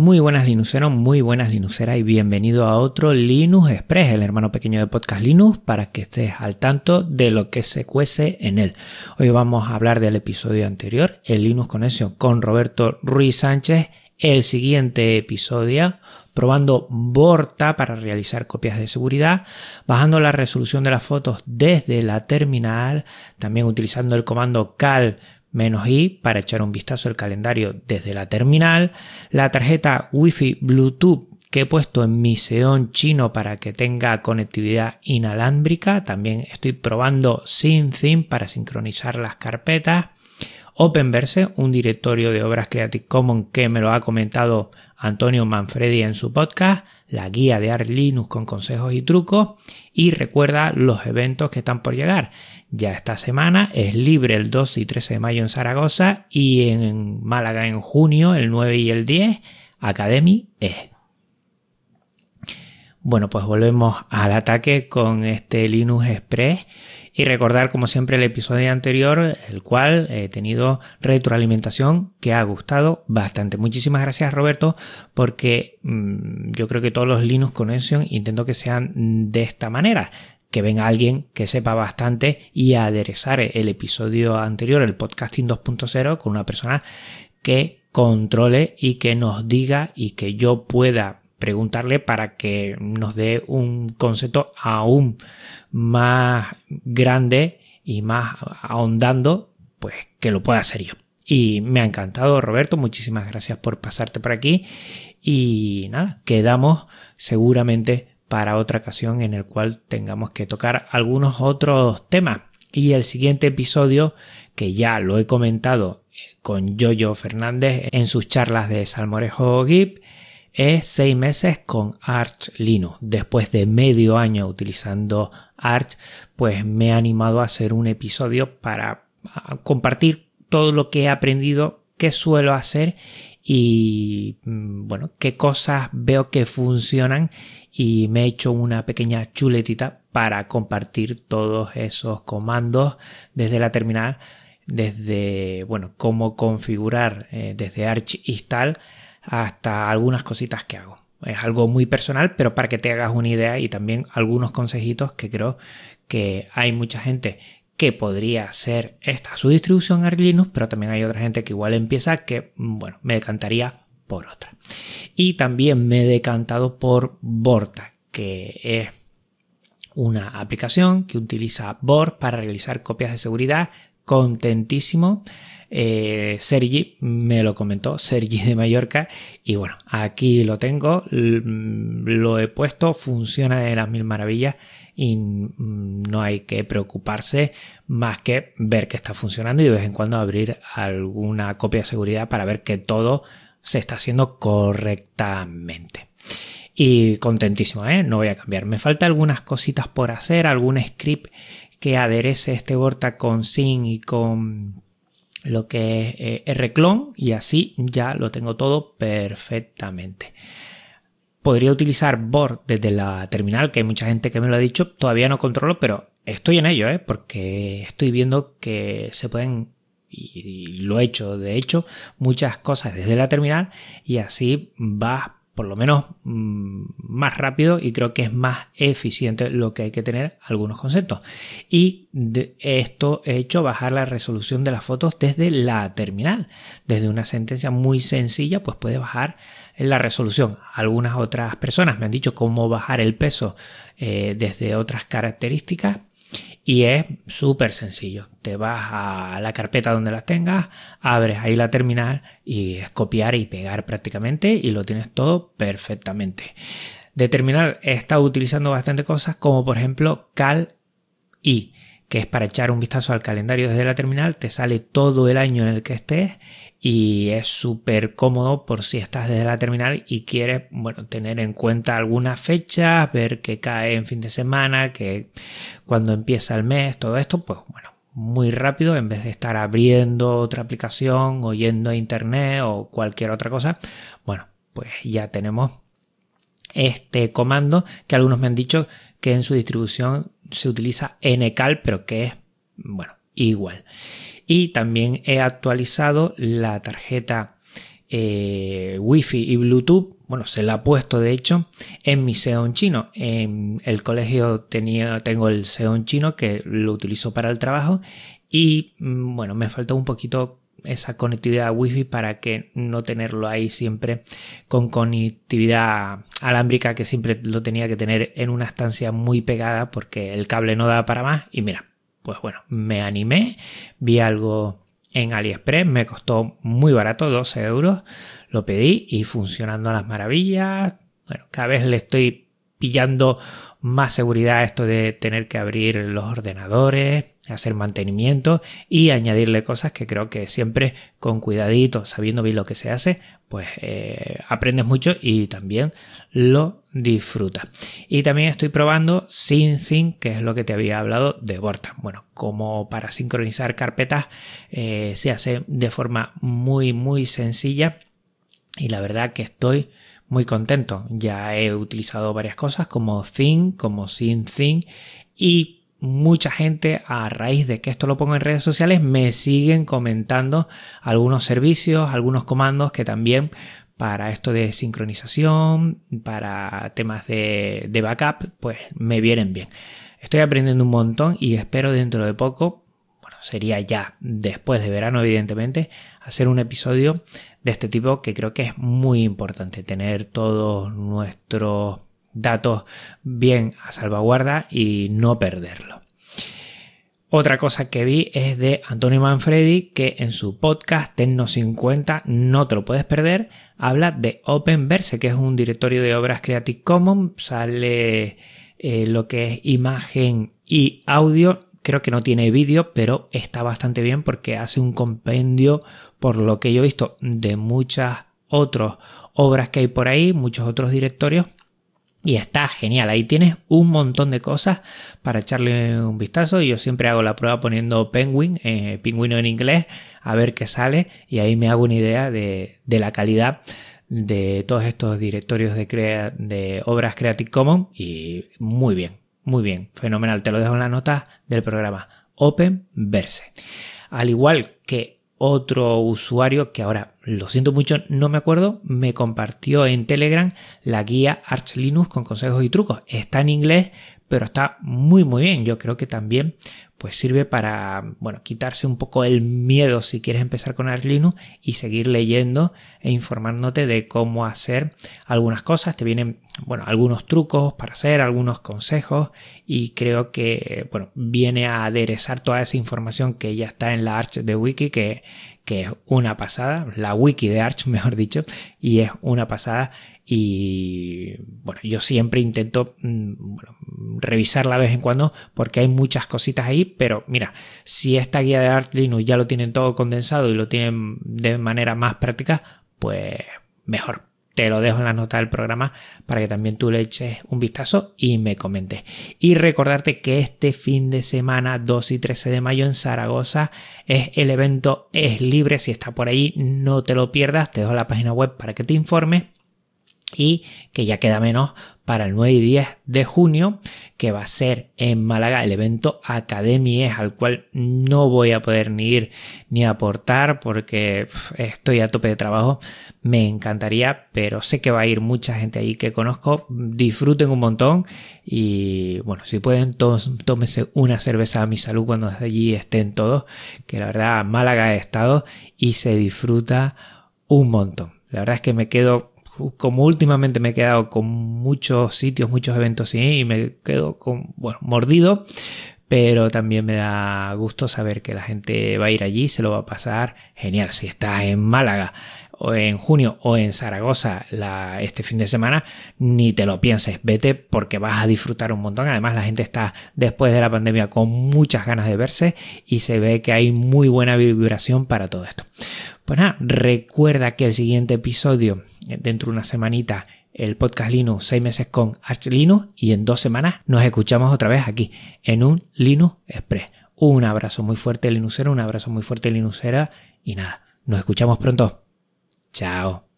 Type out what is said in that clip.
Muy buenas Linuxeros, muy buenas Linuxeras y bienvenido a otro Linux Express, el hermano pequeño de Podcast Linux, para que estés al tanto de lo que se cuece en él. Hoy vamos a hablar del episodio anterior, el Linux Conexión con Roberto Ruiz Sánchez, el siguiente episodio probando Borta para realizar copias de seguridad, bajando la resolución de las fotos desde la terminal, también utilizando el comando cal menos i para echar un vistazo al calendario desde la terminal, la tarjeta Wi-Fi Bluetooth que he puesto en mi Xeon chino para que tenga conectividad inalámbrica, también estoy probando SyncTheme para sincronizar las carpetas, Openverse, un directorio de obras Creative Commons que me lo ha comentado Antonio Manfredi en su podcast, la guía de Arch Linux con consejos y trucos y recuerda los eventos que están por llegar. Ya esta semana es libre el 12 y 13 de mayo en Zaragoza y en Málaga en junio, el 9 y el 10, Academy es. Bueno, pues volvemos al ataque con este Linux Express y recordar como siempre el episodio anterior, el cual he tenido retroalimentación que ha gustado bastante. Muchísimas gracias Roberto porque mm, yo creo que todos los Linux Connection intento que sean de esta manera que venga alguien que sepa bastante y aderezar el episodio anterior, el podcasting 2.0, con una persona que controle y que nos diga y que yo pueda preguntarle para que nos dé un concepto aún más grande y más ahondando, pues que lo pueda hacer yo. Y me ha encantado, Roberto. Muchísimas gracias por pasarte por aquí. Y nada, quedamos seguramente para otra ocasión en el cual tengamos que tocar algunos otros temas. Y el siguiente episodio, que ya lo he comentado con Yoyo Fernández en sus charlas de Salmorejo GIP, es seis meses con Arch Linux. Después de medio año utilizando Arch, pues me he animado a hacer un episodio para compartir todo lo que he aprendido, qué suelo hacer y mm, bueno, qué cosas veo que funcionan y me he hecho una pequeña chuletita para compartir todos esos comandos desde la terminal, desde bueno, cómo configurar eh, desde Arch install hasta algunas cositas que hago. Es algo muy personal, pero para que te hagas una idea y también algunos consejitos que creo que hay mucha gente que podría ser esta su distribución Arch Linux, pero también hay otra gente que igual empieza que, bueno, me decantaría por otra. Y también me he decantado por Borta, que es una aplicación que utiliza Bort para realizar copias de seguridad. Contentísimo. Eh, Sergi me lo comentó, Sergi de Mallorca, y bueno, aquí lo tengo, lo he puesto, funciona de las mil maravillas y no hay que preocuparse más que ver que está funcionando y de vez en cuando abrir alguna copia de seguridad para ver que todo se está haciendo correctamente. Y contentísimo, ¿eh? no voy a cambiar. Me falta algunas cositas por hacer, algún script que aderece este Vorta con Sin y con lo que es eh, Rclone y así ya lo tengo todo perfectamente. Podría utilizar Bort desde la terminal, que hay mucha gente que me lo ha dicho, todavía no controlo, pero estoy en ello, ¿eh? porque estoy viendo que se pueden y lo he hecho, de hecho, muchas cosas desde la terminal y así va por lo menos mm, más rápido y creo que es más eficiente lo que hay que tener algunos conceptos. Y de esto he hecho bajar la resolución de las fotos desde la terminal. Desde una sentencia muy sencilla, pues puede bajar la resolución. Algunas otras personas me han dicho cómo bajar el peso eh, desde otras características y es súper sencillo. Te vas a la carpeta donde las tengas, abres ahí la terminal y es copiar y pegar prácticamente y lo tienes todo perfectamente. De terminal he estado utilizando bastante cosas como por ejemplo cal y que es para echar un vistazo al calendario desde la terminal, te sale todo el año en el que estés y es súper cómodo por si estás desde la terminal y quieres bueno, tener en cuenta algunas fechas, ver que cae en fin de semana, que cuando empieza el mes, todo esto, pues bueno, muy rápido en vez de estar abriendo otra aplicación o yendo a internet o cualquier otra cosa, bueno, pues ya tenemos este comando que algunos me han dicho que en su distribución se utiliza ncal, pero que es, bueno, igual y también he actualizado la tarjeta eh, Wi-Fi y Bluetooth. Bueno, se la ha puesto de hecho en mi Xeon chino. En el colegio tenía, tengo el Xeon chino que lo utilizo para el trabajo y mm, bueno, me faltó un poquito esa conectividad wifi para que no tenerlo ahí siempre con conectividad alámbrica que siempre lo tenía que tener en una estancia muy pegada porque el cable no daba para más. Y mira pues bueno me animé vi algo en AliExpress me costó muy barato 12 euros lo pedí y funcionando a las maravillas. Bueno cada vez le estoy pillando más seguridad a esto de tener que abrir los ordenadores, hacer mantenimiento y añadirle cosas que creo que siempre con cuidadito, sabiendo bien lo que se hace, pues eh, aprendes mucho y también lo disfrutas. Y también estoy probando SyncSync, que es lo que te había hablado de Vorta. Bueno, como para sincronizar carpetas eh, se hace de forma muy muy sencilla y la verdad que estoy muy contento. Ya he utilizado varias cosas como Thing, como SynthSync y mucha gente a raíz de que esto lo pongo en redes sociales me siguen comentando algunos servicios, algunos comandos que también para esto de sincronización, para temas de, de backup, pues me vienen bien. Estoy aprendiendo un montón y espero dentro de poco sería ya después de verano, evidentemente, hacer un episodio de este tipo que creo que es muy importante, tener todos nuestros datos bien a salvaguarda y no perderlo. Otra cosa que vi es de Antonio Manfredi, que en su podcast Tecno 50, no te lo puedes perder, habla de Openverse, que es un directorio de obras Creative Commons, sale eh, lo que es imagen y audio Creo que no tiene vídeo, pero está bastante bien porque hace un compendio, por lo que yo he visto, de muchas otras obras que hay por ahí, muchos otros directorios. Y está genial, ahí tienes un montón de cosas para echarle un vistazo. Yo siempre hago la prueba poniendo Penguin, eh, pingüino en inglés, a ver qué sale y ahí me hago una idea de, la calidad de todos estos directorios de, de obras Creative Commons y muy bien, muy bien, fenomenal. Te lo dejo en la nota del programa. Open Verse. Al igual que otro usuario que ahora lo siento mucho, no me acuerdo, me compartió en Telegram la guía Arch Linux con consejos y trucos. Está en inglés, pero está muy muy bien. Yo creo que también pues sirve para, bueno, quitarse un poco el miedo si quieres empezar con Linux y seguir leyendo e informándote de cómo hacer algunas cosas. Te vienen, bueno, algunos trucos para hacer, algunos consejos y creo que, bueno, viene a aderezar toda esa información que ya está en la Arch de Wiki, que, que es una pasada, la wiki de Arch, mejor dicho, y es una pasada. Y bueno, yo siempre intento mm, revisarla de vez en cuando porque hay muchas cositas ahí, pero mira, si esta guía de Arch Linux ya lo tienen todo condensado y lo tienen de manera más práctica, pues mejor te lo dejo en la nota del programa para que también tú le eches un vistazo y me comentes. Y recordarte que este fin de semana, 2 y 13 de mayo en Zaragoza, es el evento Es Libre. Si está por ahí, no te lo pierdas. Te dejo la página web para que te informes y que ya queda menos para el 9 y 10 de junio, que va a ser en Málaga el evento Academy al cual no voy a poder ni ir ni aportar porque estoy a tope de trabajo. Me encantaría, pero sé que va a ir mucha gente ahí que conozco. Disfruten un montón y bueno, si pueden, tómense una cerveza a mi salud cuando allí estén todos, que la verdad Málaga he estado y se disfruta un montón. La verdad es que me quedo como últimamente me he quedado con muchos sitios, muchos eventos y me quedo con, bueno, mordido, pero también me da gusto saber que la gente va a ir allí, se lo va a pasar genial. Si estás en Málaga o en junio o en Zaragoza este fin de semana, ni te lo pienses, vete porque vas a disfrutar un montón. Además, la gente está después de la pandemia con muchas ganas de verse y se ve que hay muy buena vibración para todo esto. Pues nada, recuerda que el siguiente episodio, eh, dentro de una semanita, el podcast Linux 6 meses con Arch Linux y en dos semanas nos escuchamos otra vez aquí en un Linux Express. Un abrazo muy fuerte Linuxero, un abrazo muy fuerte Linuxera y nada, nos escuchamos pronto. Chao.